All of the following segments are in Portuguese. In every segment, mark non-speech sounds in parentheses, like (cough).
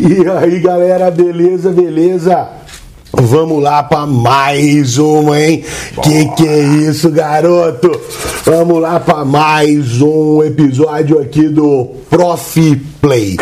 E aí, galera, beleza, beleza? Vamos lá para mais uma, hein? Bora. Que que é isso, garoto? Vamos lá para mais um episódio aqui do Prof Play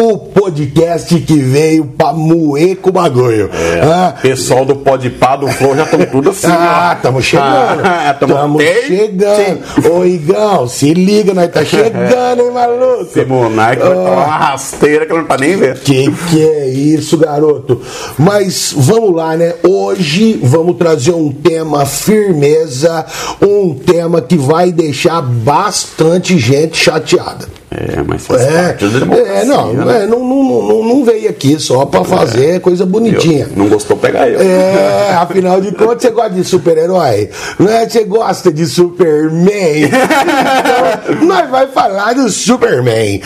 o podcast que veio pra moer com o bagulho. É, ah, pessoal do Podpah, do Flow já estão tudo assim. Ah, estamos chegando. Ah, tamo chegando. Ô, Igão, se liga, nós tá chegando, hein, maluco? (laughs) Esse monarca vai tomar uma rasteira que não tá nem vendo. Que que é isso, garoto? Mas vamos lá, né? Hoje vamos trazer um tema firmeza, um tema que vai deixar bastante gente chateada. É, mas faz é, é, não, né? é, não, não, não, não, veio aqui só pra fazer é. coisa bonitinha. Eu, não gostou pegar eu. É, afinal de contas, você gosta de super-herói. Não é? Você gosta de Superman. (laughs) então, nós vai falar do Superman.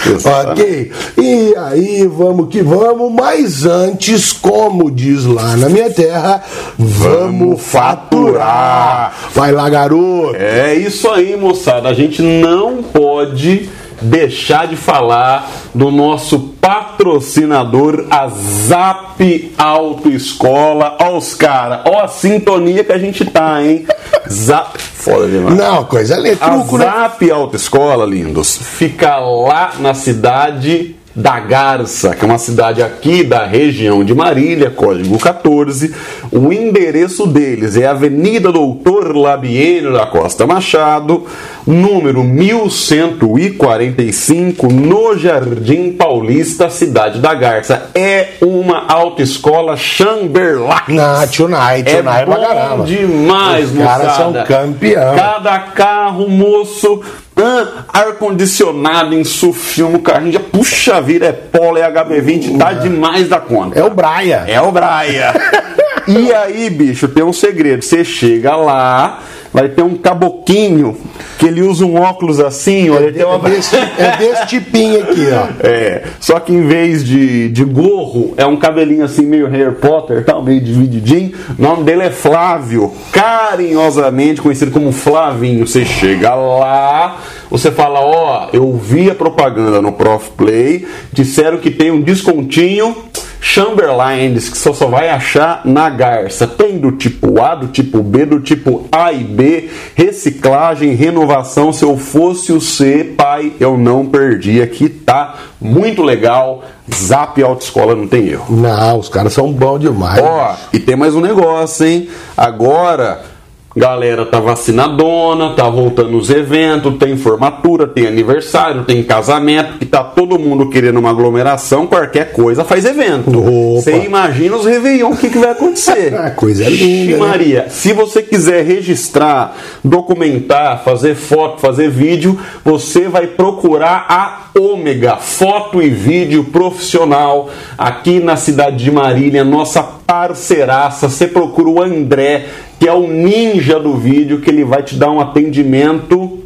Ok? E aí, vamos que vamos. Mas antes, como diz lá na minha terra, vamos faturar. Vai lá, garoto. É isso aí, moçada. A gente não pode deixar de falar do nosso patrocinador, a Zap Autoescola. Ó os caras, ó a sintonia que a gente tá, hein? Zap. Foda demais. Não, coisa ali, truco, A né? Zap? Autoescola, lindos, fica lá na cidade da Garça, que é uma cidade aqui da região de Marília, código 14. O endereço deles é Avenida Doutor Labieno da Costa Machado, número 1145, no Jardim Paulista, cidade da Garça. É uma autoescola Chamberlain. Na tonight, é bom demais, Os caras são campeão. Cada carro, moço, ah, ar-condicionado, insufio no carrinho, já puxa vida, é polo, é HB20, tá demais da conta. É o Braia. É o Braia. (laughs) e aí, bicho, tem um segredo. Você chega lá, vai ter um caboquinho que ele usa um óculos assim, olha, é, tem uma... é, desse, é desse tipinho aqui, ó. (laughs) É, só que em vez de, de gorro, é um cabelinho assim meio Harry Potter, tal, meio divididinho. O nome dele é Flávio, carinhosamente conhecido como Flavinho. Você chega lá, você fala, ó, oh, eu vi a propaganda no Prof Play, disseram que tem um descontinho Chamberlains, que só, só vai achar na Garça. Tem do tipo A, do tipo B, do tipo A e B, reciclagem, renovação. Se eu fosse o C, pai, eu não perdi. Aqui tá muito legal. Zap Autoescola não tem erro. Não, os caras são bons demais. Ó, e tem mais um negócio, hein? Agora Galera tá vacinadona, tá voltando os eventos, tem formatura, tem aniversário, tem casamento, que tá todo mundo querendo uma aglomeração, qualquer coisa faz evento. Você imagina os Réveillon, o que, que vai acontecer? (laughs) coisa linda. Né? Maria, né? se você quiser registrar, documentar, fazer foto, fazer vídeo, você vai procurar a Ômega, foto e vídeo profissional, aqui na cidade de Marília, nossa parceiraça. Você procura o André que é o ninja do vídeo, que ele vai te dar um atendimento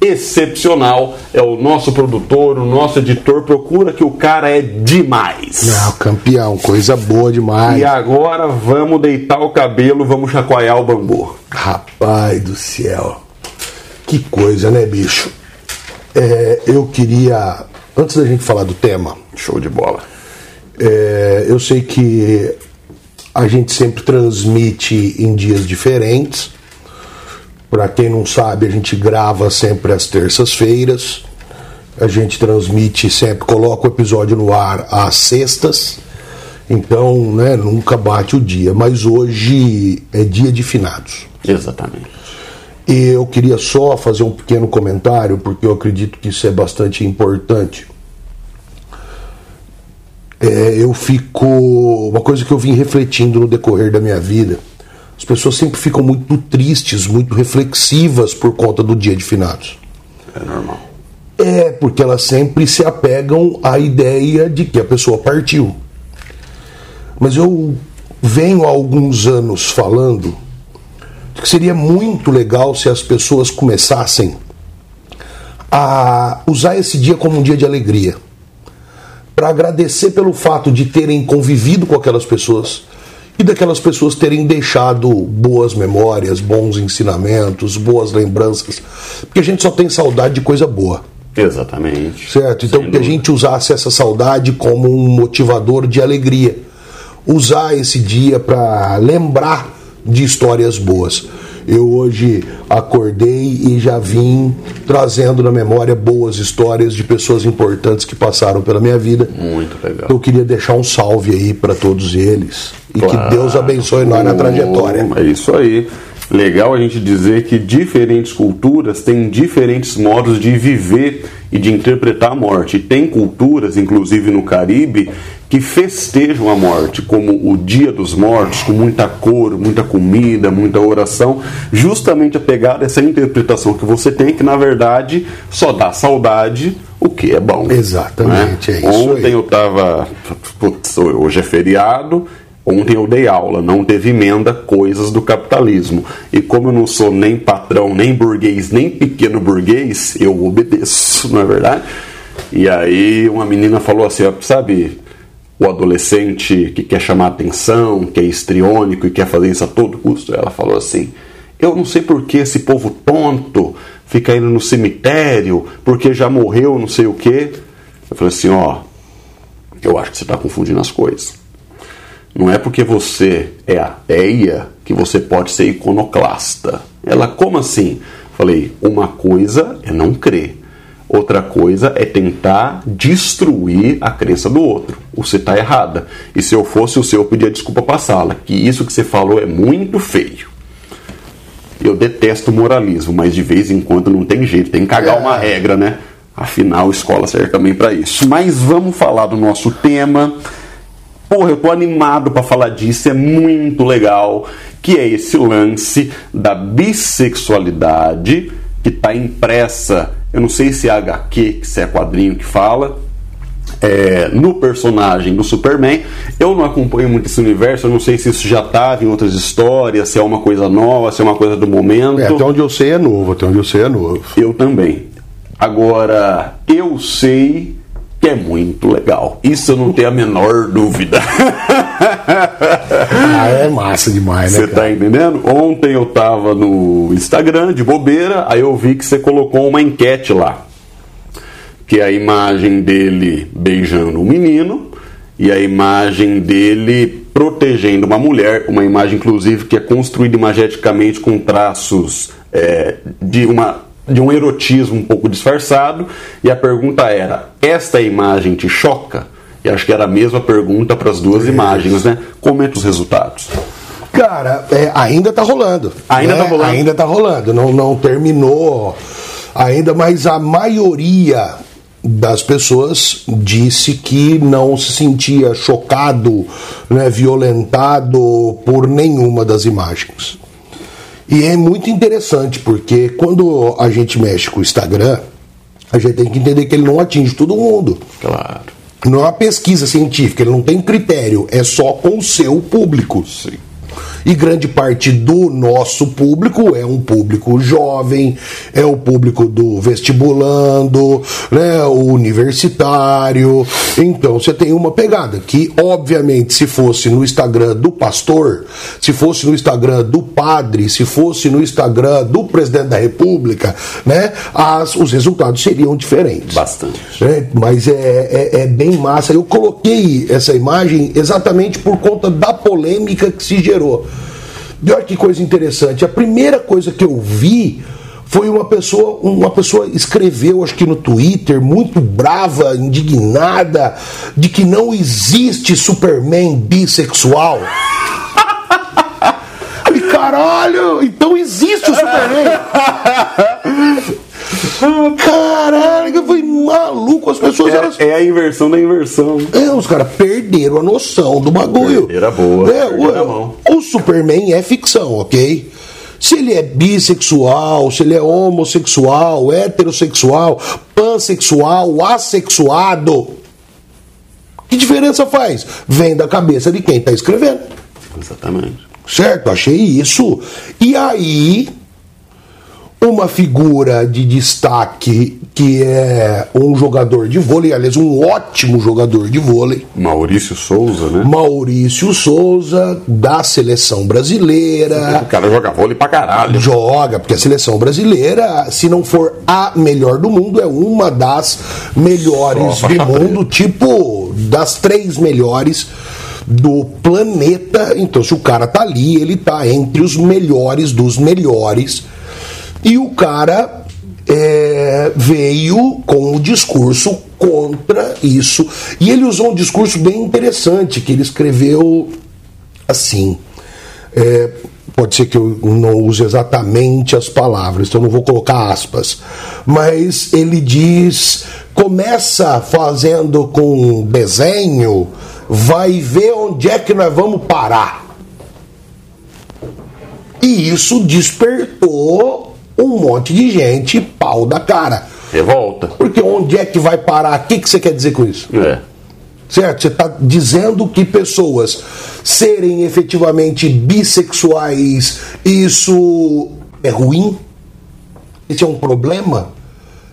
excepcional. É o nosso produtor, o nosso editor. Procura que o cara é demais. Não, campeão, coisa boa demais. E agora vamos deitar o cabelo, vamos chacoalhar o bambu. Rapaz do céu. Que coisa, né, bicho? É, eu queria. Antes da gente falar do tema. Show de bola. É, eu sei que a gente sempre transmite em dias diferentes. Para quem não sabe, a gente grava sempre às terças-feiras. A gente transmite sempre, coloca o episódio no ar às sextas. Então, né, nunca bate o dia. Mas hoje é dia de finados. Exatamente. E eu queria só fazer um pequeno comentário, porque eu acredito que isso é bastante importante é, eu fico. Uma coisa que eu vim refletindo no decorrer da minha vida. As pessoas sempre ficam muito tristes, muito reflexivas por conta do dia de finados. É normal. É, porque elas sempre se apegam à ideia de que a pessoa partiu. Mas eu venho há alguns anos falando que seria muito legal se as pessoas começassem a usar esse dia como um dia de alegria para agradecer pelo fato de terem convivido com aquelas pessoas e daquelas pessoas terem deixado boas memórias, bons ensinamentos, boas lembranças, porque a gente só tem saudade de coisa boa. Exatamente. Certo? Então Sem que a gente usasse essa saudade como um motivador de alegria. Usar esse dia para lembrar de histórias boas. Eu hoje acordei e já vim trazendo na memória boas histórias de pessoas importantes que passaram pela minha vida. Muito legal. Eu queria deixar um salve aí para todos eles e Claro. que Deus abençoe nós na trajetória. É isso aí. Legal a gente dizer que diferentes culturas têm diferentes modos de viver e de interpretar a morte. Tem culturas, inclusive no Caribe, que festejam a morte, como o Dia dos Mortos, com muita cor, muita comida, muita oração, justamente a pegar essa interpretação que você tem, que na verdade só dá saudade, o que é bom. Exatamente, né? é isso Ontem aí. eu tava. Putz, hoje é feriado. Ontem eu dei aula, não teve emenda, coisas do capitalismo. E como eu não sou nem patrão, nem burguês, nem pequeno burguês, eu obedeço, não é verdade? E aí uma menina falou assim, ó, sabe, o adolescente que quer chamar atenção, que é histriônico e quer fazer isso a todo custo, ela falou assim: Eu não sei por que esse povo tonto fica indo no cemitério, porque já morreu, não sei o quê. Eu falei assim: Ó, eu acho que você está confundindo as coisas. Não é porque você é ateia que você pode ser iconoclasta. Ela, como assim? Falei, uma coisa é não crer. Outra coisa é tentar destruir a crença do outro. Você está errada. E se eu fosse o seu, eu pedia desculpa para a sala. Que isso que você falou é muito feio. Eu detesto moralismo, mas de vez em quando não tem jeito, tem que cagar uma regra, né? Afinal, escola serve também para isso. Mas vamos falar do nosso tema. Porra, eu tô animado para falar disso, é muito legal, que é esse lance da bissexualidade que tá impressa, eu não sei se é HQ, se é quadrinho que fala, é, no personagem do Superman. Eu não acompanho muito esse universo, eu não sei se isso já estava em outras histórias, se é uma coisa nova, se é uma coisa do momento. É, até onde eu sei é novo, até onde eu sei é novo. Eu também. Agora, eu sei que é muito legal. Isso eu não tenho a menor dúvida. (laughs) Ah, é massa demais, né? Você tá entendendo? Ontem eu tava no Instagram de bobeira, aí eu vi que você colocou uma enquete lá. Que é a imagem dele beijando um menino e a imagem dele protegendo uma mulher, uma imagem inclusive que é construída imageticamente com traços é, de uma de um erotismo um pouco disfarçado, e a pergunta era: esta imagem te choca? E acho que era a mesma pergunta para as duas imagens, né? Comenta os resultados. Cara, é, ainda tá rolando. Ainda tá rolando? Ainda tá rolando. Não, não terminou ainda, mas a maioria das pessoas disse que não se sentia chocado, né, violentado por nenhuma das imagens. E é muito interessante, porque quando a gente mexe com o Instagram, a gente tem que entender que ele não atinge todo mundo. Claro. Não é uma pesquisa científica, ele não tem critério, é só com o seu público. Sim. E grande parte do nosso público é um público jovem, é o público do vestibulando, né, o universitário. Então você tem uma pegada que, obviamente, se fosse no Instagram do pastor, se fosse no Instagram do padre, se fosse no Instagram do presidente da República, né, as, os resultados seriam diferentes. Bastante. É, mas é, é, é bem massa. Eu coloquei essa imagem exatamente por conta da polêmica que se gerou. E olha que coisa interessante. A primeira coisa que eu vi foi uma pessoa, uma pessoa escreveu, acho que no Twitter, muito brava, indignada, de que não existe Superman bissexual. (laughs) Falei, caralho, então existe o Superman. (laughs) Caralho, eu fui maluco, as pessoas elas É, é a inversão da inversão. é, os caras perderam a noção do bagulho. Perderam boa, É, o, o Superman é ficção, ok? Se ele é bissexual, se ele é homossexual, heterossexual, pansexual, assexuado, que diferença faz? Vem da cabeça de quem está escrevendo. Exatamente. Certo? Achei isso. E aí, uma figura de destaque que é um jogador de vôlei, aliás, um ótimo jogador de vôlei. Maurício Souza, né? Maurício Souza, da seleção brasileira. O cara joga vôlei pra caralho. Joga, porque a seleção brasileira, se não for a melhor do mundo, é uma das melhores do mundo, tipo, das três melhores do planeta. Então, se o cara tá ali, ele tá entre os melhores dos melhores. E o cara é, veio com o discurso contra isso. E ele usou um discurso bem interessante, que ele escreveu assim. é, pode ser que eu não use exatamente as palavras, então não vou colocar aspas. Mas ele diz: começa fazendo com desenho, vai ver onde é que nós vamos parar. E isso despertou um monte de gente pau da cara. Revolta. Porque onde é que vai parar? O que, que você quer dizer com isso? É. Certo? Você está dizendo que pessoas serem efetivamente bissexuais, isso é ruim? Isso é um problema?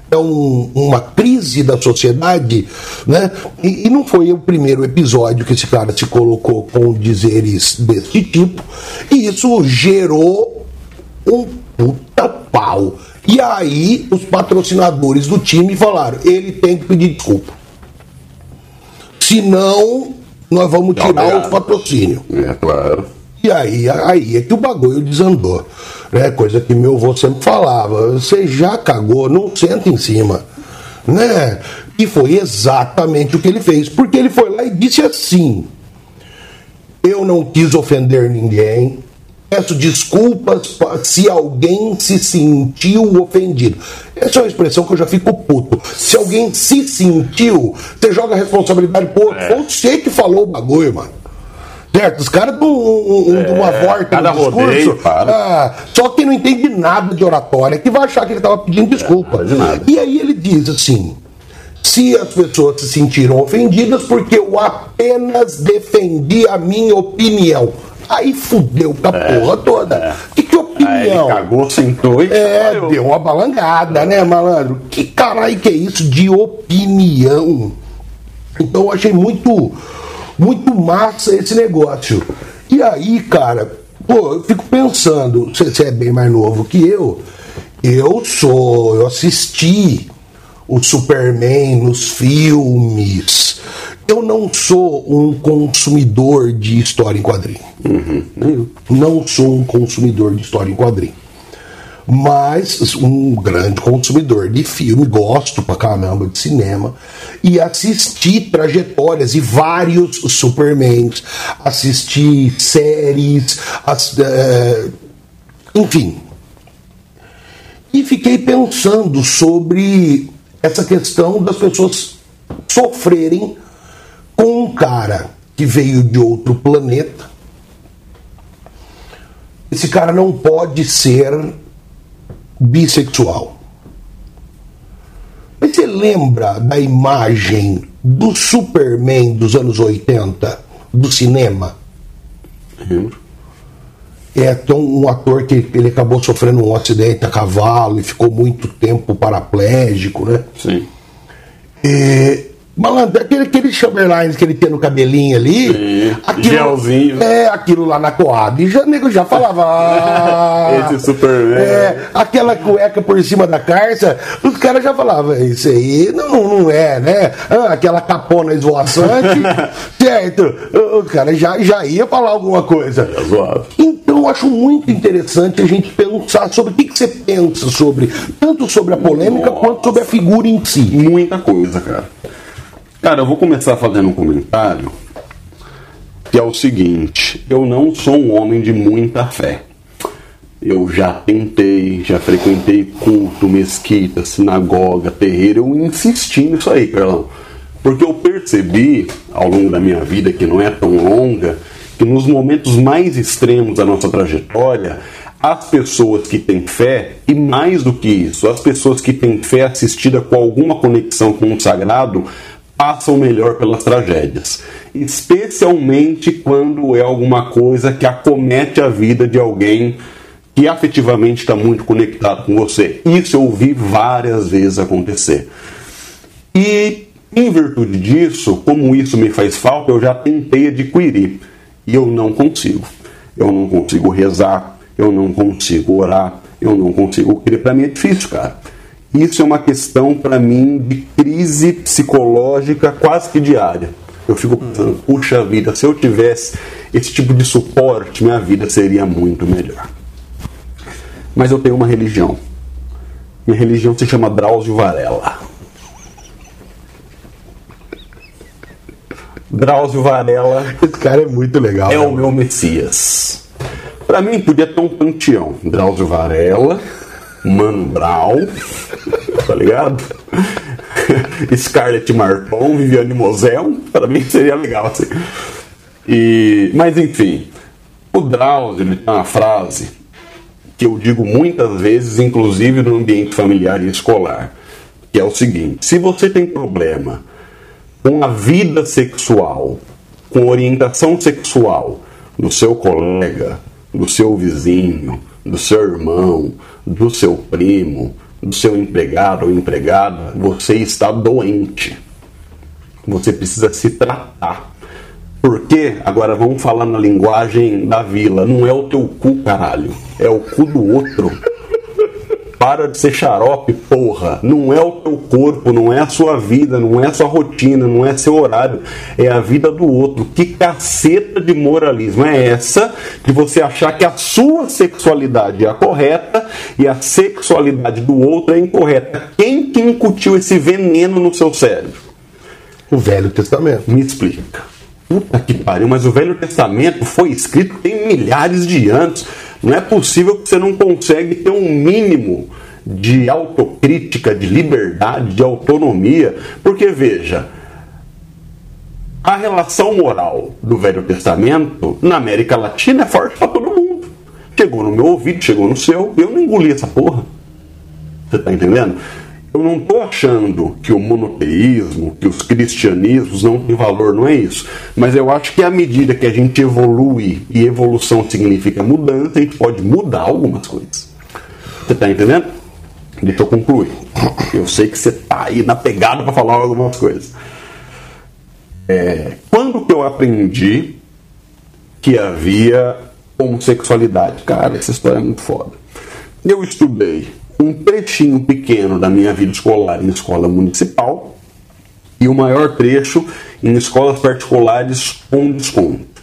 É um- uma crise da sociedade? Né? E, e não foi o primeiro episódio que esse cara se colocou com dizeres desse tipo, e isso gerou um puta pau. E aí os patrocinadores do time falaram: ele tem que pedir desculpa. Senão, nós vamos tirar Obrigado. o patrocínio. É, claro. E aí, aí é que o bagulho desandou. Né? Coisa que meu avô sempre falava: você já cagou, não senta em cima. Né? E foi exatamente o que ele fez. Porque ele foi lá e disse assim: eu não quis ofender ninguém. Peço desculpas pa- se alguém se sentiu ofendido. Essa é uma expressão que eu já fico puto. Se alguém se sentiu, você joga a responsabilidade outro. É. Você que falou o bagulho, mano. Certo? Os caras dão um, um- uma volta É, cada no discurso. rodeio, para. ah, só quem não entende nada de oratória que vai achar que ele estava pedindo desculpa. É. E aí ele diz assim: se as pessoas se sentiram ofendidas porque eu apenas defendi a minha opinião. Aí fudeu com a porra toda. Que, que É. Aí ele opinião? cagou, sentou e É, saiu. deu uma balangada, né, malandro? Que caralho que é isso de opinião? Então eu achei muito, muito massa esse negócio. E aí, cara, pô, eu fico pensando, você é bem mais novo que eu, eu sou, eu assisti o Superman nos filmes. Eu não sou um consumidor de história em quadrinho. Não sou um consumidor de história em quadrinho mas um grande consumidor de filme, gosto pra caramba de cinema, e assisti trajetórias e vários Supermans, assisti séries, ass- eh, enfim. E fiquei pensando sobre essa questão das pessoas sofrerem com um cara que veio de outro planeta. Esse cara não pode ser bissexual. Mas você lembra da imagem do Superman dos anos 80, do cinema? Lembro. É um, um ator que ele acabou sofrendo um acidente a cavalo e ficou muito tempo paraplégico, né? Sim. É, malandro, aquele, aquele Chamberlain que ele tem no cabelinho ali. Sim, gelzinho. É, aquilo lá na Coab. E já, nego já falava. (laughs) ah, Esse Superman. É, aquela cueca por cima da carça. Os caras já falavam, isso aí não, não é, né? Ah, aquela capona esvoaçante. (laughs) certo? O, cara já, já ia falar alguma coisa. Tá zoado. Então eu acho muito interessante a gente pensar sobre o que, que você pensa sobre, tanto sobre a polêmica quanto sobre a figura em si. Muita coisa, cara. Cara, eu vou começar fazendo um comentário que é o seguinte: eu não sou um homem de muita fé. Eu já tentei, já frequentei culto, mesquita, sinagoga, terreiro, eu insisti nisso aí, Carlão. Porque eu percebi ao longo da minha vida, que não é tão longa, que nos momentos mais extremos da nossa trajetória, as pessoas que têm fé, e mais do que isso, as pessoas que têm fé assistida com alguma conexão com o sagrado, passam melhor pelas tragédias. Especialmente quando é alguma coisa que acomete a vida de alguém que afetivamente está muito conectado com você. Isso eu ouvi várias vezes acontecer. E em virtude disso, como isso me faz falta, eu já tentei adquirir e eu não consigo. Eu não consigo rezar, eu não consigo orar, eu não consigo crer. Para mim é difícil, cara. Isso é uma questão para mim de crise psicológica quase que diária. Eu fico pensando, puxa vida, se eu tivesse esse tipo de suporte, minha vida seria muito melhor. Mas eu tenho uma religião. Minha religião se chama Drauzio Varela. Drauzio Varela. Esse cara é muito legal. É né? o meu Messias. Para mim, podia ter um panteão. Drauzio Varela, Mano Brown, tá ligado? Scarlett Marton, Viviane Mosel, para mim seria legal assim. E, mas enfim, o Drauzio ele tem uma frase que eu digo muitas vezes, inclusive no ambiente familiar e escolar, que é o seguinte: se você tem problema com a vida sexual, com orientação sexual do seu colega, do seu vizinho, do seu irmão, do seu primo, do seu empregado ou empregada, você está doente. Você precisa se tratar. Porque, agora vamos falar na linguagem da vila, não é o teu cu, caralho, é o cu do outro. Para de ser xarope, porra. Não é o teu corpo, não é a sua vida, não é a sua rotina, não é seu horário. É a vida do outro. Que caceta de moralismo é essa de você achar que a sua sexualidade é a correta e a sexualidade do outro é incorreta? Quem que incutiu esse veneno no seu cérebro? O Velho Testamento. Me explica. Puta que pariu, mas o Velho Testamento foi escrito tem milhares de anos. Não é possível que você não consegue ter um mínimo de autocrítica, de liberdade, de autonomia, porque veja, a relação moral do Velho Testamento na América Latina é forte para todo mundo. Chegou no meu ouvido, chegou no seu, eu não engoli essa porra. Você tá entendendo? Eu não estou achando que o monoteísmo, que os cristianismos não têm valor, não é isso. Mas eu acho que à medida que a gente evolui, e evolução significa mudança, a gente pode mudar algumas coisas. Você está entendendo? Deixa eu concluir. Eu sei que você está aí na pegada para falar algumas coisas. É, quando que eu aprendi que havia homossexualidade? Cara, essa história é muito foda. Eu estudei um trechinho pequeno da minha vida escolar em escola municipal e o maior trecho em escolas particulares com desconto.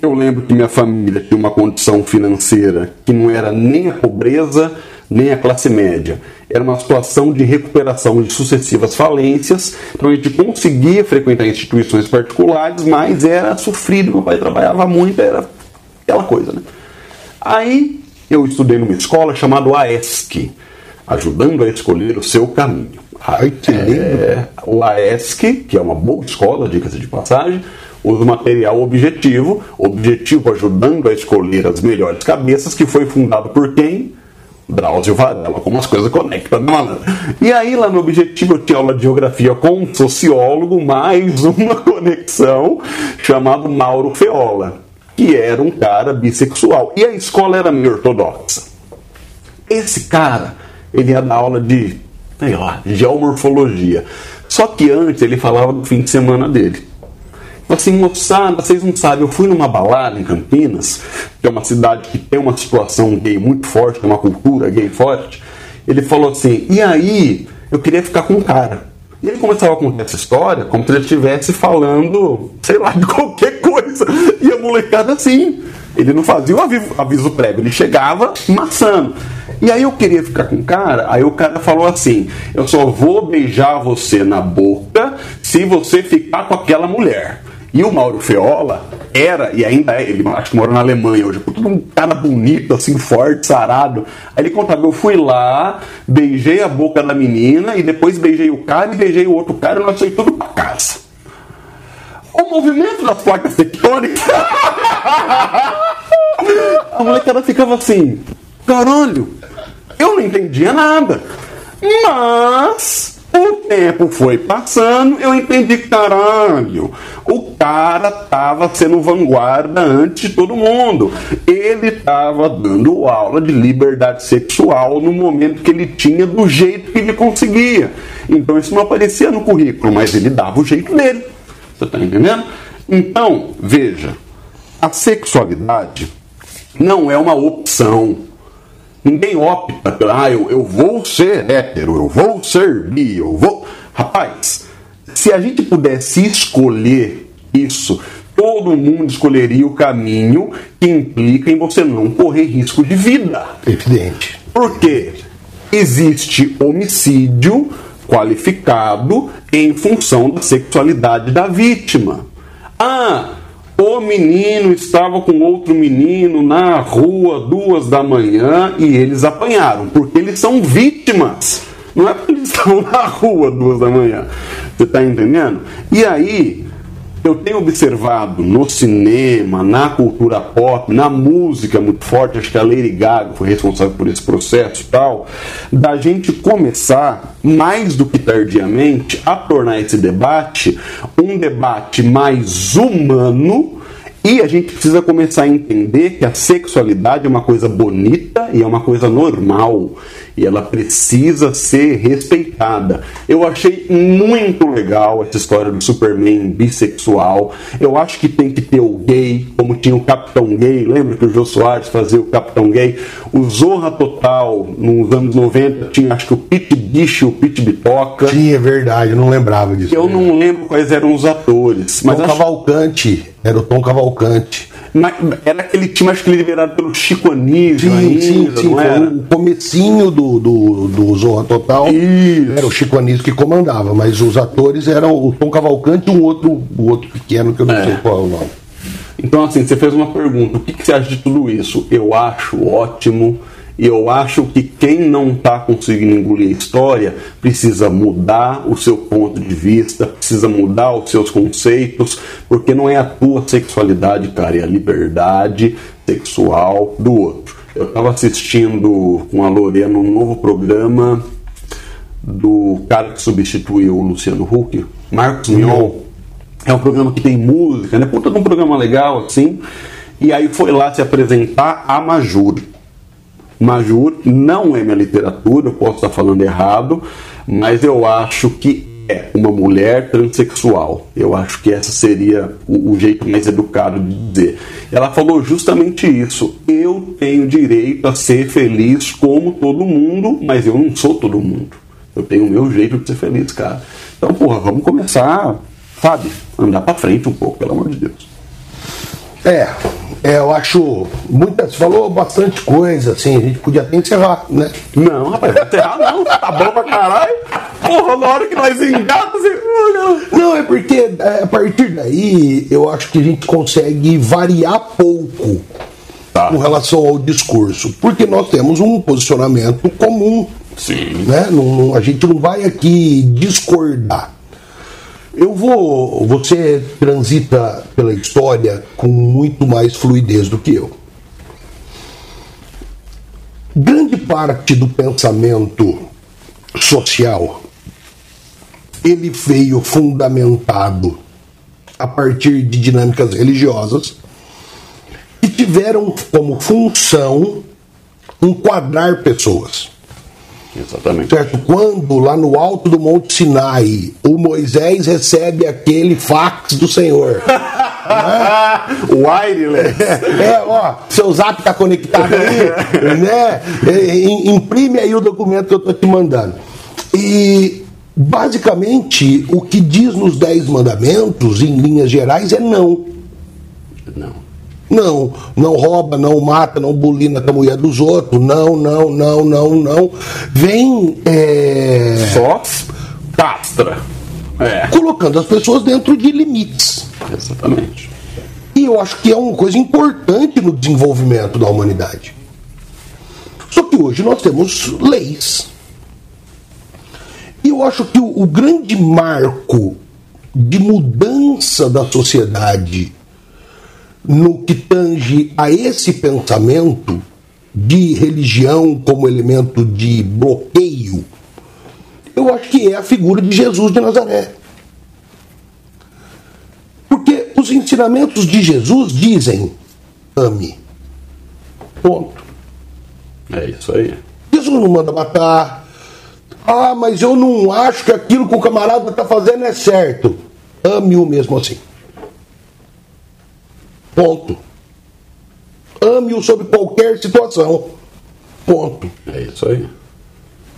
Eu lembro que minha família tinha uma condição financeira que não era nem a pobreza, nem a classe média. Era uma situação de recuperação de sucessivas falências. Então a gente conseguia frequentar instituições particulares, mas era sofrido. Meu pai trabalhava muito, era aquela coisa, né? Aí eu estudei numa escola chamada AESC, ajudando a escolher o seu caminho. Ai, que lindo! É, o AESC, que é uma boa escola, dica-se de passagem, usa o material objetivo, objetivo ajudando a escolher as melhores cabeças, que foi fundado por quem? Drauzio Varela, como as coisas conectam, né, mano? E aí, lá no Objetivo, eu tinha aula de geografia com um sociólogo, mais (laughs) uma conexão, chamado Mauro Feola que era um cara bissexual. E a escola era meio ortodoxa. Esse cara, ele ia dar aula de, sei lá, geomorfologia. Só que antes ele falava do fim de semana dele. Assim, moçada, vocês não sabem, eu fui numa balada em Campinas, que é uma cidade que tem uma situação gay muito forte, tem uma cultura gay forte. Ele falou assim: e aí, eu queria ficar com um cara. E ele começava a contar essa história como se ele estivesse falando, sei lá, (laughs) de qualquer coisa. E a molecada assim. Ele não fazia o aviso, aviso prévio, ele chegava maçando. E aí eu queria ficar com o cara, aí o cara falou assim: Eu só vou beijar você na boca se você ficar com aquela mulher. E o Mauro Feola era, e ainda é, ele acho que mora na Alemanha hoje, todo um cara bonito, assim, forte, sarado. Aí ele contava, eu fui lá, beijei a boca da menina, e depois beijei o cara e beijei o outro cara, e nós saímos tudo pra casa. O movimento das placas tectônicas. (laughs) a molecada ficava assim, caralho, eu não entendia nada. Mas O tempo foi passando, eu entendi que, caralho, o cara estava sendo vanguarda antes de todo mundo. Ele estava dando aula de liberdade sexual no momento que ele tinha, do jeito que ele conseguia. Então isso não aparecia no currículo, mas ele dava o jeito dele. Você está entendendo? Então, veja, a sexualidade não é uma opção. Ninguém opta pela, ah, eu, eu vou ser hétero, eu vou ser bi, eu vou. Rapaz, se a gente pudesse escolher isso, todo mundo escolheria o caminho que implica em você não correr risco de vida. Evidente. Por quê? Existe homicídio qualificado em função da sexualidade da vítima. Ah, o menino estava com outro menino na rua duas da manhã e eles apanharam, porque eles são vítimas. Não é porque eles (laughs) estavam na rua duas da manhã. Você está entendendo? E aí, eu tenho observado no cinema, na cultura pop, na música muito forte, acho que a Lady Gaga foi responsável por esse processo e tal, da gente começar, mais do que tardiamente, a tornar esse debate um debate mais humano e a gente precisa começar a entender que a sexualidade é uma coisa bonita e é uma coisa normal. E ela precisa ser respeitada. Eu achei muito legal essa história do Superman bissexual. Eu acho que tem que ter o gay, como tinha o Capitão Gay. Lembra que o Jô Soares fazia o Capitão Gay? O Zorra Total, nos anos 90, tinha acho que o Pete Bicho, o Pete Bitoca. Tinha, é verdade, eu não lembrava disso. Eu não lembro quais eram os atores. Mas Tom acho... Cavalcante, era o Tom Cavalcante. Mas era aquele time, acho que ele liberado pelo Chico Anísio sim, ainda, sim, sim, não era? O comecinho do, do, do Zorra Total Isso. era o Chico Anísio que comandava, mas os atores eram o Tom Cavalcante e um outro, o outro pequeno que eu não É. sei qual é o nome. Então, assim, você fez uma pergunta: o que, que você acha de tudo isso? Eu acho ótimo. E eu acho que quem não está conseguindo engolir a história precisa mudar o seu ponto de vista, precisa mudar os seus conceitos, porque não é a tua sexualidade, cara, é a liberdade sexual do outro. Eu estava assistindo com a Lorena um novo programa do cara que substituiu o Luciano Huck, Marcos Mion. É um programa que tem música, né? Puta de um programa legal, assim. E aí foi lá se apresentar a Majur. Majur não é minha literatura, eu posso estar falando errado, mas eu acho que é uma mulher transexual. Eu acho que essa seria o, o jeito mais educado de dizer. Ela falou justamente isso. Eu tenho direito a ser feliz como todo mundo, mas eu não sou todo mundo. Eu tenho o meu jeito de ser feliz, cara. Então, porra, vamos começar, sabe, andar pra frente um pouco, pelo amor de Deus. É, é, eu acho. Muitas, falou bastante coisa, assim, a gente podia até encerrar, né? Não, rapaz, vai enterrar não, tá bom pra caralho. Porra, na hora que nós engata, você. Não, é porque é, a partir daí eu acho que a gente consegue variar pouco Tá. com relação ao discurso, porque nós temos um posicionamento comum, Sim. né? Não- a gente não vai aqui discordar. Eu vou. Você transita pela história com muito mais fluidez do que eu. Grande parte do pensamento social ele veio fundamentado a partir de dinâmicas religiosas que tiveram como função enquadrar pessoas. Exatamente. Certo? Quando lá no alto do Monte Sinai o Moisés recebe aquele fax do Senhor. (laughs) Wireless. É, ó, seu zap tá conectado aí, (laughs) né? É, im- Imprime aí o documento que eu tô te mandando. E basicamente o que diz nos Dez Mandamentos, em linhas gerais, é não. Não. Não, não rouba, não mata, não bulina com a mulher dos outros. Não, não, não, não, não. Vem é, Só castra. É. colocando as pessoas dentro de limites. Exatamente. E eu acho que é uma coisa importante no desenvolvimento da humanidade. Só que hoje nós temos leis. E eu acho que o, o grande marco de mudança da sociedade no que tange a esse pensamento de religião como elemento de bloqueio, Eu acho que é a figura de Jesus de Nazaré. Porque os ensinamentos de Jesus dizem: ame. Ponto. É isso aí. Jesus não manda matar. Ah, mas eu não acho que aquilo que o camarada está fazendo é certo. Ame-o mesmo assim. Ponto. Ame-o sob qualquer situação. Ponto. É isso aí.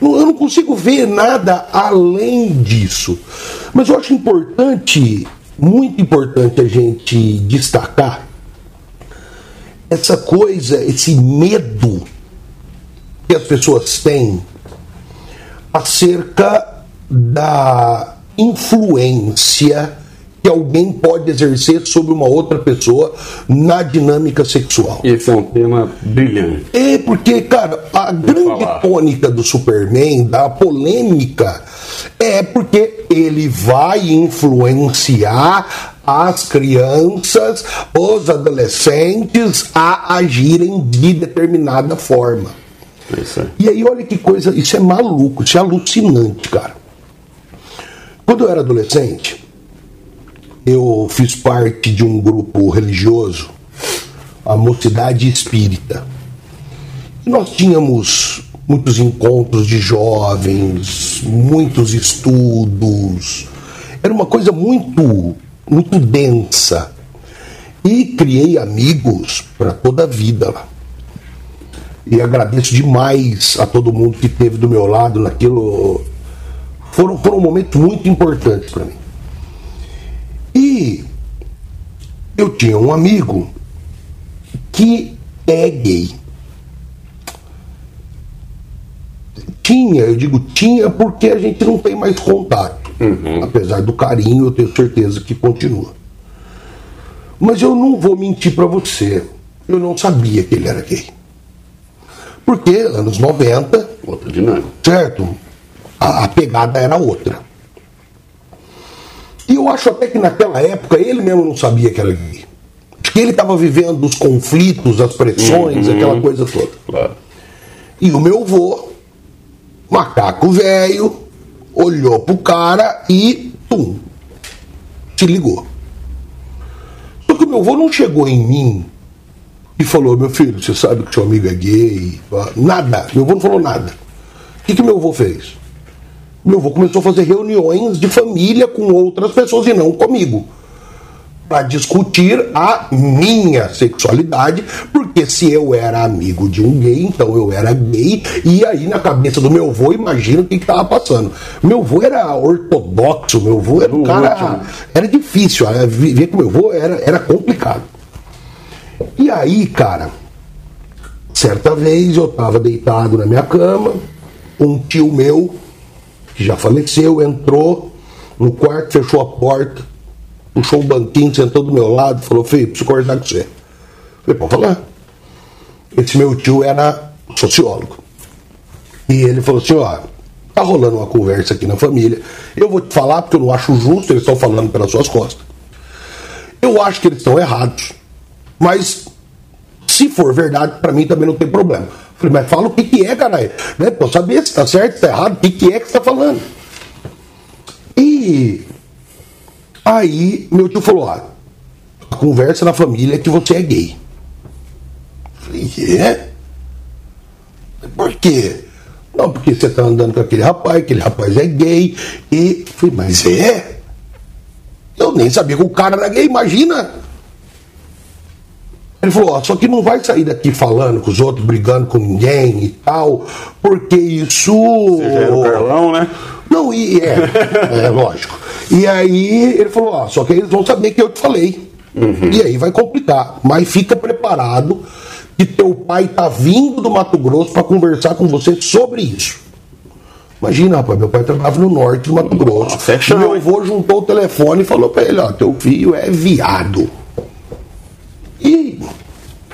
Eu não consigo ver nada além disso. Mas eu acho importante, muito importante a gente destacar essa coisa, esse medo que as pessoas têm acerca da influência que alguém pode exercer sobre uma outra pessoa na dinâmica sexual. Esse é um tema brilhante. É porque, cara, a grande falar. tônica do Superman, da polêmica, é porque ele vai influenciar as crianças, os adolescentes a agirem de determinada forma. É. E aí, olha que coisa, isso é maluco, isso é alucinante, cara. Quando eu era adolescente, eu fiz parte de um grupo religioso, a Mocidade Espírita. E nós tínhamos muitos encontros de jovens, muitos estudos. Era uma coisa muito, muito densa. E criei amigos para toda a vida lá. E agradeço demais a todo mundo que esteve do meu lado naquilo. Foram, foram momentos muito importantes para mim. E eu tinha um amigo que é gay. Tinha, eu digo tinha porque a gente não tem mais contato. Apesar do carinho, eu tenho certeza que continua. Mas eu não vou mentir para você. Eu não sabia que ele era gay. Porque anos 90, Outra dinâmica. certo? A, a pegada era outra. E eu acho até que naquela época ele mesmo não sabia que era gay. Acho que ele estava vivendo os conflitos, as pressões, aquela coisa toda. Claro. E o meu vô, macaco velho, olhou pro cara e pum, se ligou. Só que o meu vô não chegou em mim e falou: Meu filho, você sabe que seu amigo é gay? Nada. Meu vô não falou nada. O que, que meu vô fez? Meu avô começou a fazer reuniões de família com outras pessoas e não comigo. Para discutir a minha sexualidade, porque se eu era amigo de um gay, então eu era gay, e aí na cabeça do meu avô, imagina o que estava passando. Meu avô era ortodoxo, meu avô era um cara. Era difícil, eh, viver com meu avô era, era complicado. E aí, cara, certa vez eu estava deitado na minha cama, um tio meu, que já faleceu, entrou no quarto, fechou a porta, puxou um banquinho, sentou do meu lado falou: Filho, preciso conversar com você. Falei: Pode falar. Esse meu tio era sociólogo. E ele falou assim: Ó, tá rolando uma conversa aqui na família. Eu vou te falar porque eu não acho justo, eles estão falando pelas suas costas. Eu acho que eles estão errados. Mas se for verdade, para mim também não tem problema. Falei, mas fala o que, que é, caralho. Né? Pra saber se tá certo, se tá errado, o que, que é que você tá falando. E aí meu tio falou, ah, a conversa na família é que você é gay. Falei, é? Por quê? Não, porque você tá andando com aquele rapaz, aquele rapaz é gay. E falei, mas é? Eu nem sabia que o cara era gay, imagina. Ele falou, ó, só que não vai sair daqui falando com os outros, brigando com ninguém e tal, porque isso. Você já era o Carlão, né? Não, e é, (laughs) é lógico. E aí ele falou, ó, só que eles vão saber que eu te falei. E aí vai complicar. Mas fica preparado que teu pai tá vindo do Mato Grosso para conversar com você sobre isso. Imagina, rapaz, meu pai trabalhava no norte do Mato Grosso. Nossa, é meu avô juntou o telefone e falou pra ele, ó, teu filho é viado. E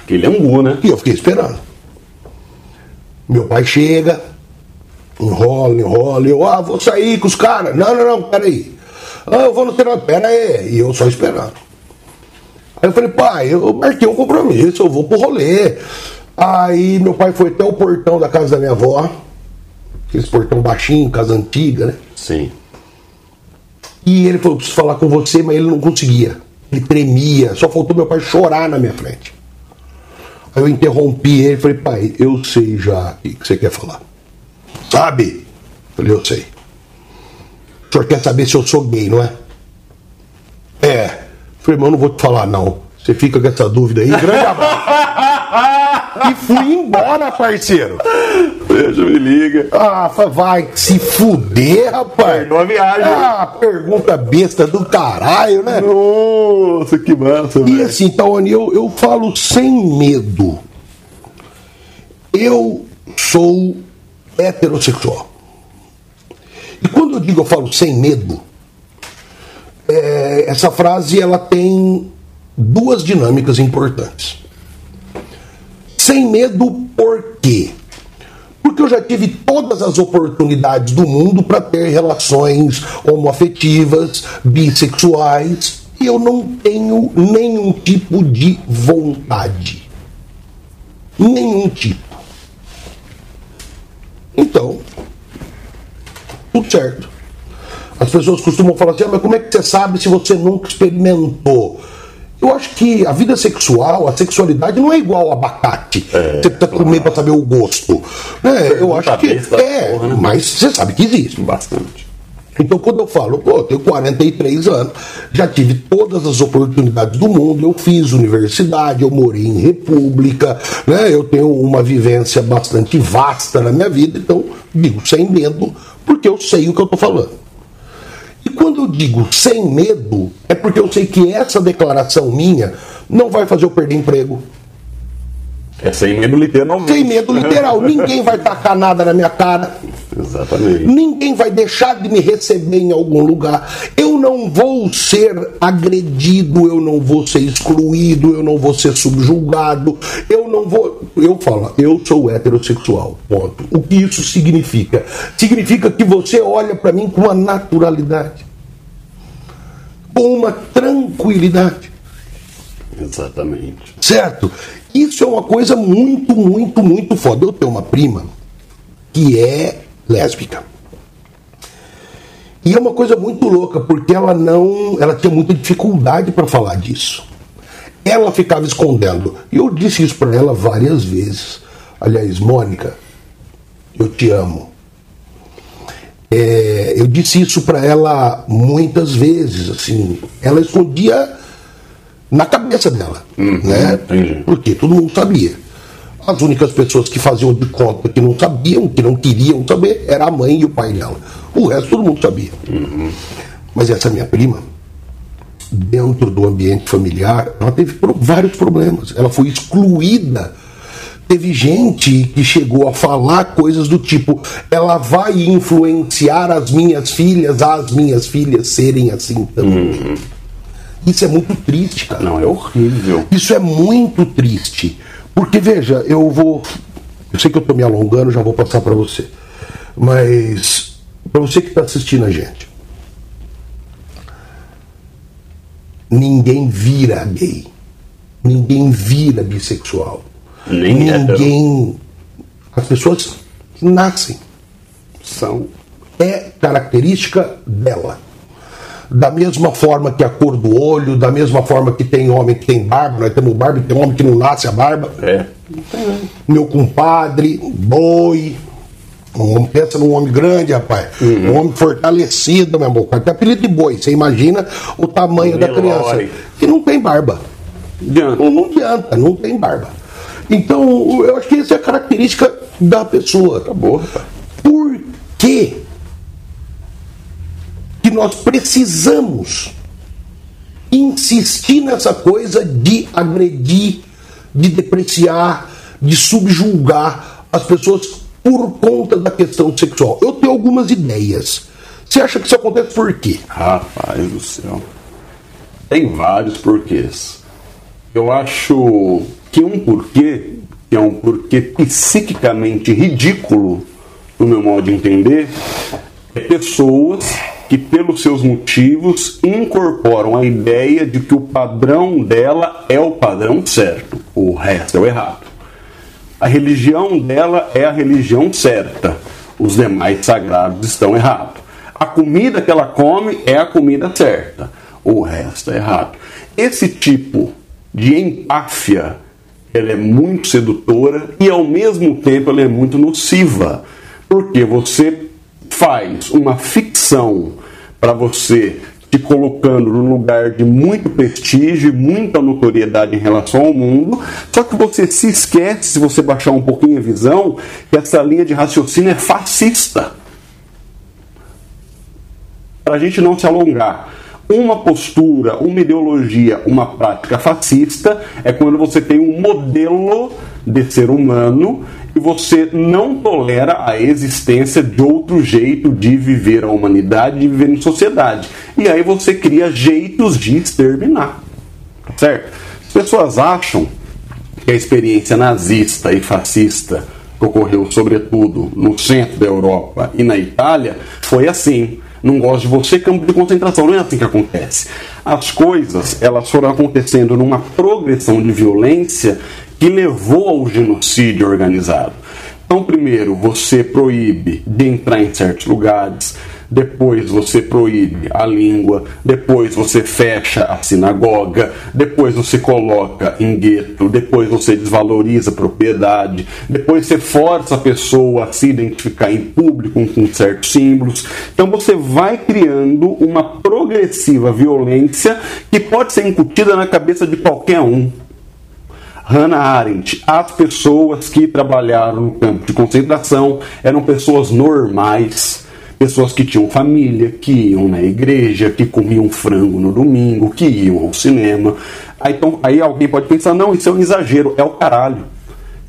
ele é um gu, né? e eu fiquei esperando. Meu pai chega, enrola, enrola, eu, ah, vou sair com os caras. Não, não, não, peraí. Ah, eu vou no treinamento, pera aí. E eu só esperando. Aí eu falei, pai, eu marquei um compromisso, eu vou pro rolê. Aí meu pai foi até o portão da casa da minha avó, Aqueles portão baixinho, casa antiga, né? Sim. E ele falou: preciso falar com você, mas ele não conseguia. Ele tremia, só faltou meu pai chorar na minha frente. Aí eu interrompi ele e falei: pai, eu sei já o que você quer falar. Sabe? Falei: eu sei. O senhor quer saber se eu sou gay, não é? É. Falei: mas eu não vou te falar, não. Você fica com essa dúvida aí. Grande abraço. (laughs) e fui embora, parceiro. Veja, me liga. Ah, vai se fuder, rapaz. Perdeu a viagem. Ah, pergunta besta do caralho, né? Nossa, que massa, E velho. assim, Tawane, eu, eu falo sem medo. Eu sou heterossexual. E quando eu digo eu falo sem medo, é, essa frase ela tem duas dinâmicas importantes. Sem medo por quê? Porque eu já tive todas as oportunidades do mundo para ter relações homoafetivas, bissexuais, e eu não tenho nenhum tipo de vontade. Nenhum tipo. Então, tudo certo. As pessoas costumam falar assim, ah, mas como é que você sabe se você nunca experimentou? Eu acho que a vida sexual, a sexualidade não é igual ao abacate. você precisa comer para saber o gosto. É, eu acho que é, porra, né? mas você sabe que existe. Bastante. Então, quando eu falo, pô, eu tenho 43 anos, já tive todas as oportunidades do mundo, eu fiz universidade, eu morei em república, né? eu tenho uma vivência bastante vasta na minha vida, então digo sem medo, porque eu sei o que eu estou falando. Quando eu digo sem medo, é porque eu sei que essa declaração minha não vai fazer eu perder emprego. É sem medo literalmente. Sem medo literal. (laughs) Ninguém vai tacar nada na minha cara. Exatamente. Ninguém vai deixar de me receber em algum lugar. Eu não vou ser agredido, eu não vou ser excluído, eu não vou ser subjulgado, eu não vou. Eu falo, eu sou heterossexual. Ponto. O que isso significa? Significa que você olha para mim com uma naturalidade, com uma tranquilidade. Exatamente. Certo? Isso é uma coisa muito, muito, muito foda. Eu tenho uma prima que é lésbica. E é uma coisa muito louca, porque ela não. Ela tinha muita dificuldade para falar disso. Ela ficava escondendo. E eu disse isso para ela várias vezes. Aliás, Mônica, eu te amo. É, eu disse isso para ela muitas vezes. Assim, ela escondia na cabeça dela, né? entendi. Porque todo mundo sabia. As únicas pessoas que faziam de conta que não sabiam, que não queriam saber, era a mãe e o pai dela. O resto todo mundo sabia. Mas essa minha prima, dentro do ambiente familiar, ela teve vários problemas. Ela foi excluída. Teve gente que chegou a falar coisas do tipo: ela vai influenciar as minhas filhas, as minhas filhas serem assim também. Isso é muito triste, cara. Não, é horrível. Isso é muito triste. Porque, veja, eu vou. Eu sei que eu estou me alongando, já vou passar para você. Mas, para você que está assistindo a gente, ninguém vira gay. Ninguém vira bissexual. Nem hétero. ninguém. As pessoas nascem. São. É característica dela. Da mesma forma que a cor do olho, da mesma forma que tem homem que tem barba, nós temos barba tem homem que não nasce a barba. É. Meu compadre, boi. Um pensa num homem grande, rapaz. Um homem fortalecido, meu amor. Até apelido de boi. Você imagina o tamanho da criança. Nelore. E não tem barba. Não, não adianta, não tem barba. Então, eu acho que essa é a característica da pessoa. Acabou. Por que que nós precisamos insistir nessa coisa de agredir, de depreciar, de subjulgar as pessoas por conta da questão sexual? Eu tenho algumas ideias. Você acha que isso acontece por quê? Rapaz do céu. Tem vários porquês. Eu acho que um porquê, que é um porquê psiquicamente ridículo, no meu modo de entender, é pessoas que, pelos seus motivos, incorporam a ideia de que o padrão dela é o padrão certo, o resto é o errado. A religião dela é a religião certa. os demais sagrados estão errados. A comida que ela come é a comida certa, o resto é errado. Esse tipo de empáfia, ela é muito sedutora e ao mesmo tempo ela é muito nociva, porque você faz uma ficção para você te colocando num lugar de muito prestígio muita notoriedade em relação ao mundo, só que você se esquece, se você baixar um pouquinho a visão, que essa linha de raciocínio é fascista. Para a gente não se alongar, uma postura, uma ideologia, uma prática fascista é quando você tem um modelo de ser humano e você não tolera a existência de outro jeito de viver a humanidade, de viver em sociedade. E aí você cria jeitos de exterminar. Certo? As pessoas acham que a experiência nazista e fascista que ocorreu sobretudo no centro da Europa e na Itália foi assim. Não gosto de você, campo de concentração. Não é assim que acontece. As coisas elas foram acontecendo numa progressão de violência que levou ao genocídio organizado. Então, primeiro, você proíbe de entrar em certos lugares, depois você proíbe a língua, depois você fecha a sinagoga, depois você coloca em gueto, depois você desvaloriza a propriedade, depois você força a pessoa a se identificar em público com certos símbolos. Então você vai criando uma progressiva violência que pode ser incutida na cabeça de qualquer um. Hannah Arendt, as pessoas que trabalharam no campo de concentração eram pessoas normais, pessoas que tinham família, que iam na igreja, que comiam frango no domingo, que iam ao cinema. Aí, então, aí alguém pode pensar: não, isso é um exagero, é o caralho.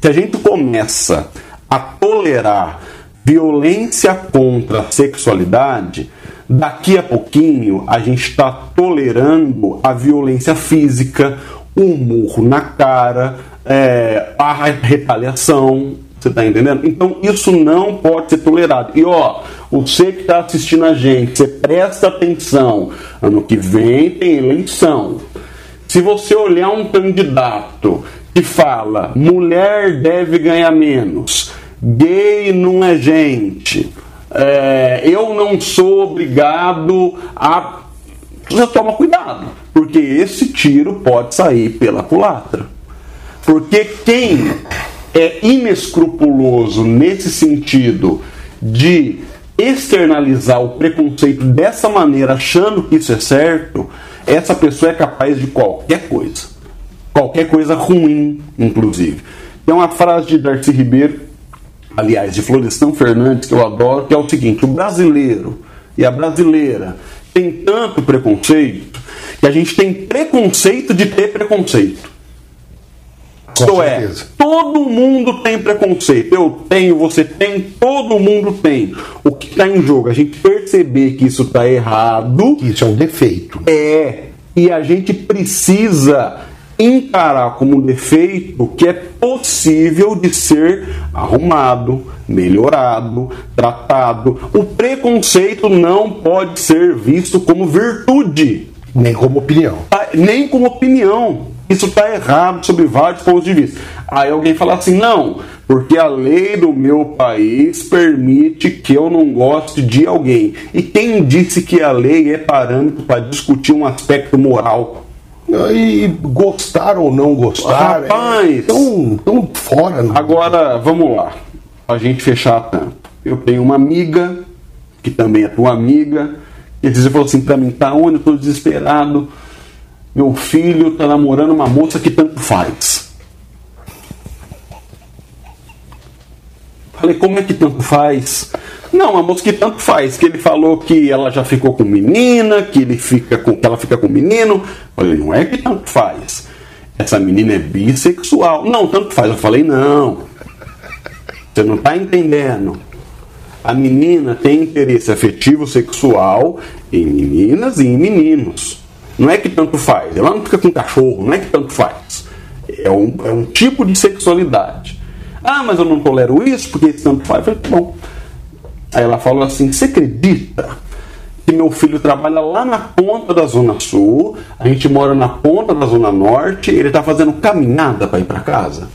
Se a gente começa a tolerar violência contra a sexualidade, daqui a pouquinho a gente está tolerando a violência física, um murro na cara, é, a retaliação. Você está entendendo? Então isso não pode ser tolerado. E ó, você que está assistindo a gente, você presta atenção. Ano que vem tem eleição. Se você olhar um candidato que fala mulher deve ganhar menos, gay não é gente, é, eu não sou obrigado a. Você toma cuidado porque esse tiro pode sair pela culatra. Porque quem é inescrupuloso nesse sentido de externalizar o preconceito dessa maneira, achando que isso é certo, essa pessoa é capaz de qualquer coisa. Qualquer coisa ruim, inclusive. Tem uma frase de Darcy Ribeiro, aliás, de Florestan Fernandes, que eu adoro, que é o seguinte: o brasileiro e a brasileira tem tanto preconceito que a gente tem preconceito de ter preconceito. Com Isto é, certeza. todo mundo tem preconceito. Eu tenho, você tem, todo mundo tem. O que está em jogo? A gente perceber que isso está errado. Isso é um defeito. É. E a gente precisa encarar como um defeito que é possível de ser arrumado, melhorado, tratado. O preconceito não pode ser visto como virtude. Nem como opinião. Tá, nem como opinião. Isso está errado sob vários pontos de vista. Aí alguém fala assim: não, porque a lei do meu país permite que eu não goste de alguém. E quem disse que a lei é parâmetro para discutir um aspecto moral? E gostar ou não gostar. Rapaz! É tão, tão fora. Não. Agora, vamos lá. A gente fechar a tampa. Eu tenho uma amiga, que também é tua amiga, e você falou assim para mim, tá onde? Eu tô desesperado. Meu filho tá namorando uma moça que tanto faz. Falei, como é que tanto faz? Não, a moça que tanto faz, que ele falou que ela já ficou com menina, que ele fica com, que ela fica com menino. Falei, não é que tanto faz. Essa menina é bissexual. Não, tanto faz. Eu falei, não. Você não está entendendo. A menina tem interesse afetivo sexual em meninas e em meninos. Não é que tanto faz. Ela não fica com cachorro, não é que tanto faz. É um, é um tipo de sexualidade. Ah, mas eu não tolero isso porque esse tanto faz. Eu falei, bom. Aí ela falou assim: Você acredita que meu filho trabalha lá na ponta da Zona Sul, a gente mora na ponta da Zona Norte, ele está fazendo caminhada para ir para casa?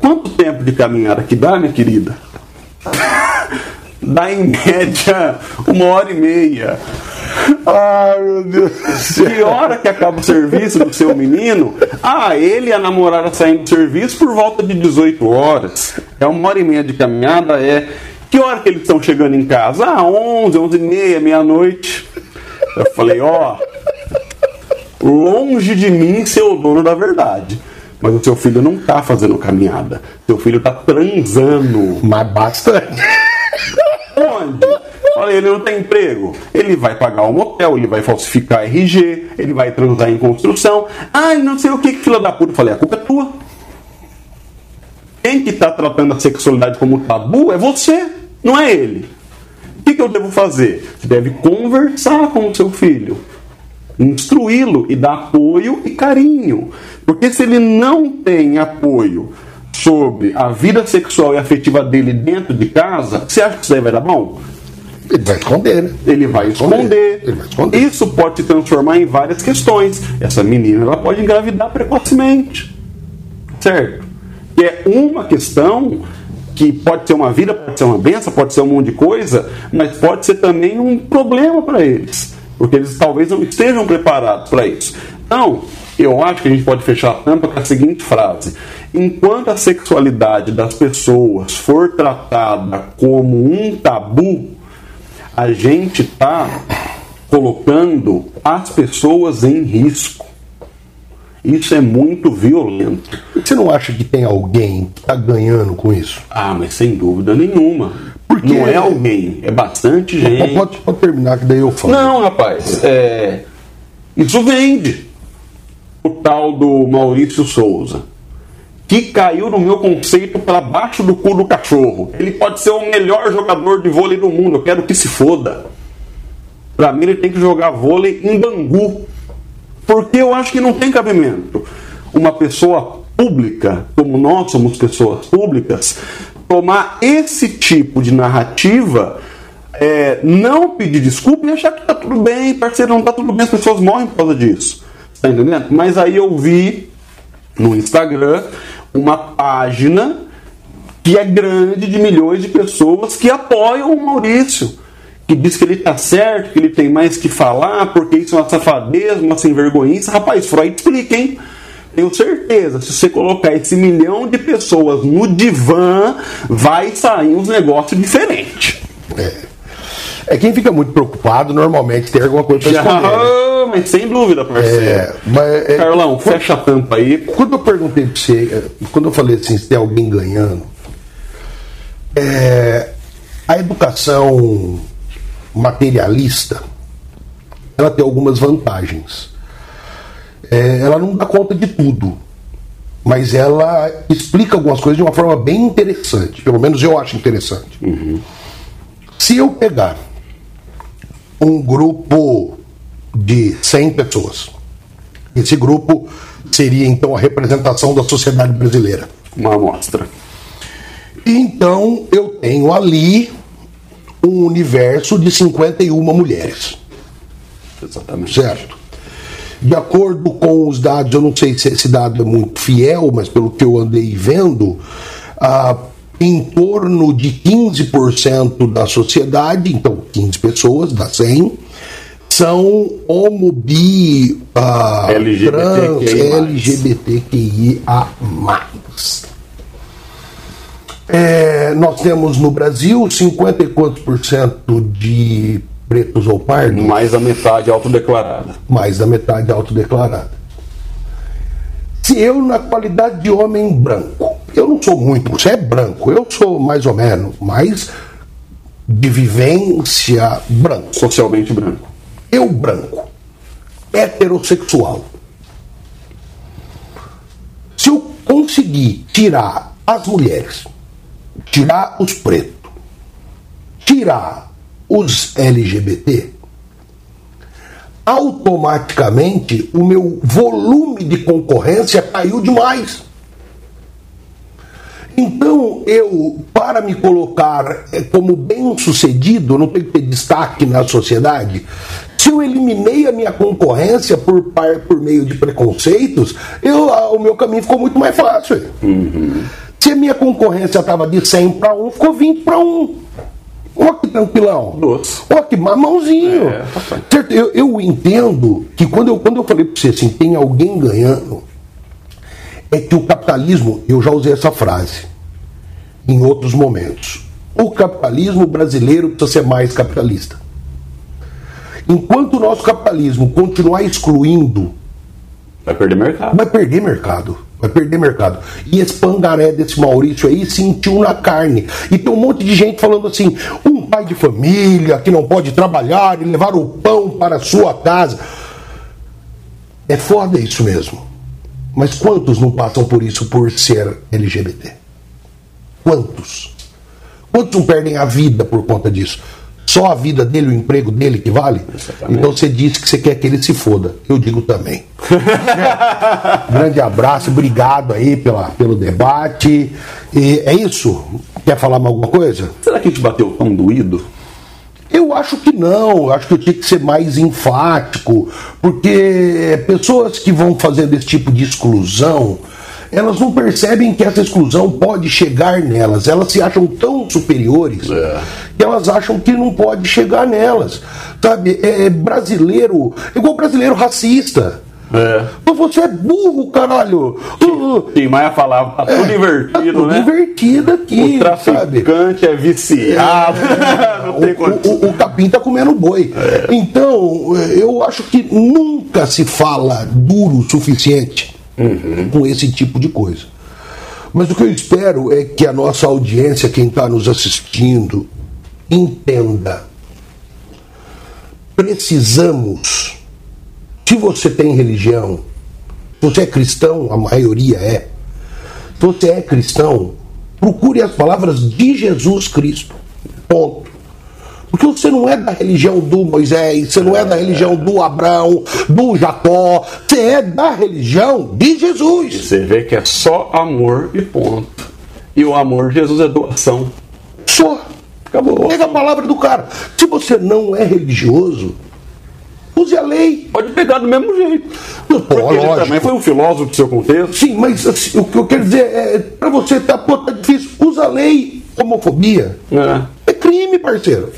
Quanto tempo de caminhada que dá, minha querida? (laughs) dá em média uma hora e meia. Ai, meu Deus do céu. Que hora que acaba o serviço do seu menino? Ah, ele e a namorada saindo do serviço por volta de 18 horas. É uma hora e meia de caminhada, é. Que hora que eles estão chegando em casa? Ah, 11, 11 e meia, meia-noite. Eu falei, ó, longe de mim ser o dono da verdade. Mas o seu filho não tá fazendo caminhada. Seu filho tá transando. Mas bastante. Onde? Olha, ele não tem emprego. Ele vai pagar um motel, ele vai falsificar RG, ele vai transar em construção. Ai, não sei o que, fila da puta. Falei, a culpa é tua. Quem que tá tratando a sexualidade como tabu é você, não é ele. O que, que eu devo fazer? Você deve conversar com o seu filho, instruí-lo e dar apoio e carinho. Porque se ele não tem apoio sobre a vida sexual e afetiva dele dentro de casa, você acha que isso aí vai dar bom? Ele vai esconder, né? Ele vai esconder. Ele vai esconder. Isso pode se transformar em várias questões. Essa menina ela pode engravidar precocemente. Certo? Que é uma questão que pode ser uma vida, pode ser uma benção, pode ser um monte de coisa, mas pode ser também um problema para eles. Porque eles talvez não estejam preparados para isso. Então, eu acho que a gente pode fechar a tampa com a seguinte frase: enquanto a sexualidade das pessoas for tratada como um tabu, a gente está colocando as pessoas em risco. Isso é muito violento. Você não acha que tem alguém que está ganhando com isso? Ah, mas sem dúvida nenhuma. Porque- Não é alguém, é bastante gente. Pode, pode terminar que daí eu falo. Não, rapaz, é, isso vende. O tal do Maurício Souza, que caiu no meu conceito para baixo do cu do cachorro. Ele pode ser o melhor jogador de vôlei do mundo, eu quero que se foda. Para mim, ele tem que jogar vôlei em Bangu. Porque eu acho que não tem cabimento uma pessoa pública, como nós somos pessoas públicas, tomar esse tipo de narrativa, é, não pedir desculpa e achar que tá tudo bem, parceiro, não tá tudo bem, as pessoas morrem por causa disso. Tá entendendo? Mas aí eu vi no Instagram uma página que é grande de milhões de pessoas que apoiam o Maurício. Que diz que ele tá certo, que ele tem mais que falar, porque isso é uma safadeza, uma sem vergonhice. Rapaz, Freud explica, hein? Tenho certeza, se você colocar esse milhão de pessoas no divã, vai sair uns negócios diferentes. É quem fica muito preocupado, normalmente tem alguma coisa para esconder. né? Sem dúvida, parceiro. É, mas, é, Carlão, fecha a tampa aí. Quando eu perguntei pra você, eh, quando eu falei assim, se tem alguém ganhando, é, a educação materialista, ela tem algumas vantagens. É, ela não dá conta de tudo, mas ela explica algumas coisas de uma forma bem interessante. Pelo menos eu acho interessante. Se eu pegar um grupo de 100 pessoas, esse grupo seria então a representação da sociedade brasileira. Uma amostra. Então eu tenho ali um universo de 51 mulheres, Exatamente. certo? De acordo com os dados, eu não sei se esse dado é muito fiel, mas pelo que eu andei vendo, ah, em torno de 15% da sociedade, então 15 pessoas, dá 100, são homo, bi, ah. LGBTQIA+. É, nós temos no Brasil 50 e quantos por cento de pretos ou pardos? Mais da metade autodeclarada. mais da metade autodeclarada. Se eu, na qualidade de homem branco, eu não sou muito, você é branco, eu sou mais ou menos, mas de vivência branco. Socialmente branco. Eu branco, heterossexual. Se eu conseguir tirar as mulheres, tirar os pretos, tirar os LGBT, automaticamente o meu volume de concorrência caiu demais. Então, eu, para me colocar eh, como bem-sucedido, não tenho que ter destaque na sociedade. Se eu eliminei a minha concorrência por, par- por meio de preconceitos, eu, o meu caminho ficou muito mais fácil. Se a minha concorrência estava de 100 para 1, ficou 20 para 1. Ó que tranquilão. Doce. Ó que mamãozinho. É, tá? Eu, eu entendo que quando eu, quando eu falei para você assim, tem alguém ganhando, é que o capitalismo, eu já usei essa frase em outros momentos. O capitalismo brasileiro precisa ser mais capitalista. Enquanto o nosso capitalismo continuar excluindo, Vai perder mercado. vai perder mercado. Vai perder mercado. E esse pangaré desse Maurício aí sentiu na carne. E tem um monte de gente falando assim: um pai de família que não pode trabalhar e levar o pão para a sua casa. É foda isso mesmo. Mas quantos não passam por isso por ser LGBT? Quantos? Quantos não perdem a vida por conta disso? Só a vida dele, o emprego dele que vale? Exatamente. Então você disse que você quer que ele se foda. Eu digo também. (laughs) Grande abraço, obrigado aí pela, pelo debate. E é isso? Quer falar mais alguma coisa? Será que a gente bateu tão doído? Eu acho que não, acho que eu tinha que ser mais enfático, porque pessoas que vão fazendo esse tipo de exclusão, elas não percebem que essa exclusão pode chegar nelas, elas se acham tão superiores É. que elas acham que não pode chegar nelas. Sabe, é brasileiro, igual brasileiro racista. É. Mas você é burro, caralho. Tim Maia falava, tá tudo tá invertido, tudo né? invertido aqui, O sabe? traficante é viciado. (laughs) Não tem O, o, o capim tá comendo boi. É. Então, eu acho que nunca se fala duro o suficiente Uhum. com esse tipo de coisa. Mas o que eu espero é que a nossa audiência, quem está nos assistindo, entenda. Precisamos. Você tem religião, você é cristão, a maioria é. Se você é cristão, procure as palavras de Jesus Cristo. Ponto. Porque você não é da religião do Moisés, você não é da religião do Abraão, do Jacó, você é da religião de Jesus. Você vê que é só amor e ponto. E o amor de Jesus é doação. Só. Acabou. Pega a palavra do cara. Se você não é religioso, use a lei. Pode pegar do mesmo jeito. Pô, Porque ele lógico. também foi um filósofo do seu contexto. Sim, mas assim, o que eu quero dizer é, pra você tá, pô, tá difícil, usa a lei. Homofobia É. é crime, parceiro.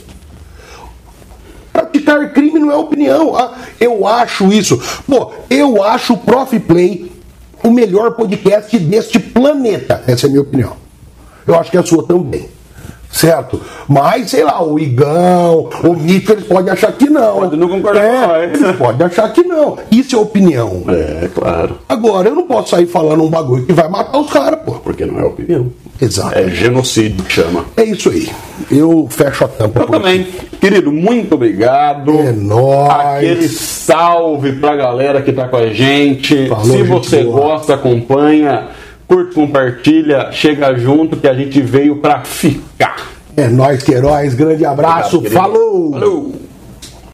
Praticar crime não é opinião. Ah, eu acho isso. Pô, eu acho o Prof Play o melhor podcast deste planeta. Essa é a minha opinião. Eu acho que é a sua também. Certo? Mas, sei lá, o Igão, o Nico, eles podem achar que não. Pode não concordar é, com. Eles podem achar que não. Isso é opinião. É, claro. Agora, eu não posso sair falando um bagulho que vai matar os caras, pô. Porque não é opinião. Exato. É genocídio que chama. É isso aí. Eu fecho a tampa. Eu por aqui. também. Querido, muito obrigado. É nóis. Aquele salve pra galera que tá com a gente. Falou, Se gente você boa. gosta, acompanha, curte, compartilha, chega junto que a gente veio pra ficar. É nóis, Queiroz. Grande abraço. Obrigado. Falou. Falou.